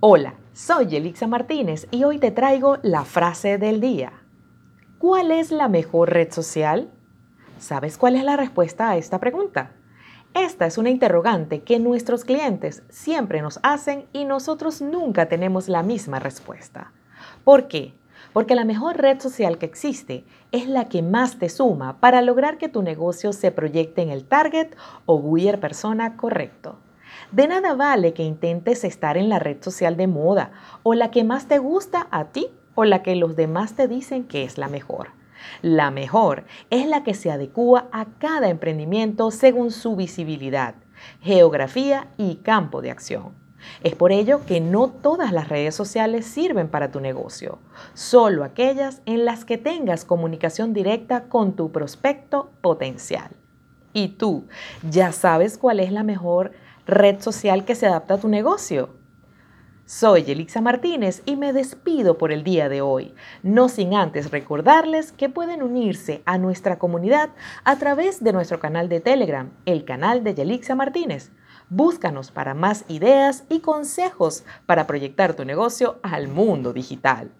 Hola, soy Yelixa Martínez y hoy te traigo la frase del día. ¿Cuál es la mejor red social? ¿Sabes cuál es la respuesta a esta pregunta? Esta es una interrogante que nuestros clientes siempre nos hacen y nosotros nunca tenemos la misma respuesta. ¿Por qué? Porque la mejor red social que existe es la que más te suma para lograr que tu negocio se proyecte en el target o buyer persona correcto. De nada vale que intentes estar en la red social de moda o la que más te gusta a ti o la que los demás te dicen que es la mejor. La mejor es la que se adecua a cada emprendimiento según su visibilidad, geografía y campo de acción. Es por ello que no todas las redes sociales sirven para tu negocio, solo aquellas en las que tengas comunicación directa con tu prospecto potencial. ¿Y tú ya sabes cuál es la mejor red social que se adapta a tu negocio. Soy Elixa Martínez y me despido por el día de hoy, no sin antes recordarles que pueden unirse a nuestra comunidad a través de nuestro canal de Telegram, el canal de Yelixa Martínez. Búscanos para más ideas y consejos para proyectar tu negocio al mundo digital.